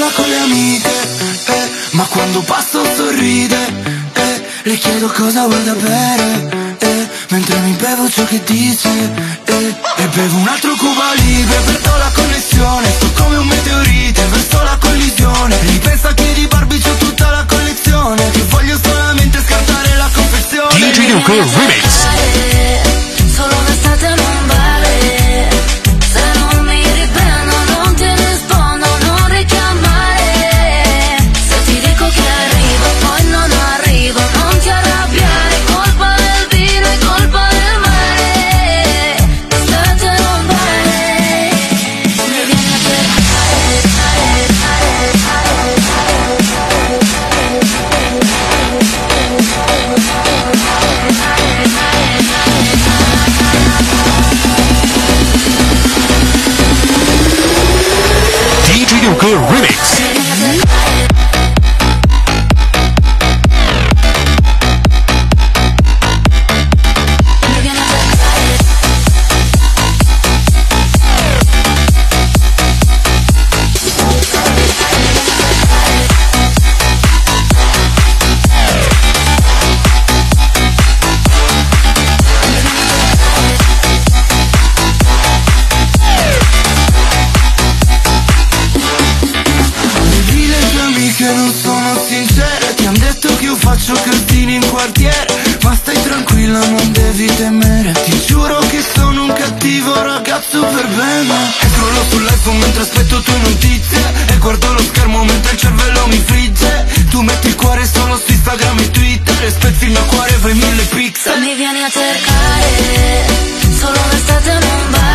sola con le amiche eh, Ma quando passo sorride eh, Le chiedo cosa vuoi da bere eh, Mentre mi bevo ciò che dice eh, E bevo un altro Cuba Libre Perdo la connessione Sto come un meteorite Verso la collisione Ripensa che di Barbie c'ho tutta la collezione Che voglio solamente scartare la confezione DJ Luca Remix DJ Luca Remix faccio cartini in quartiere Ma stai tranquilla, non devi temere. Ti giuro che sono un cattivo ragazzo per bene. E crollo sull'iPhone mentre aspetto tue notizie E guardo lo schermo mentre il cervello mi frigge. Tu metti il cuore solo su Instagram e Twitter E spezzi il mio cuore, fai mille pixel. Non Mi vieni a cercare Solo l'estate non va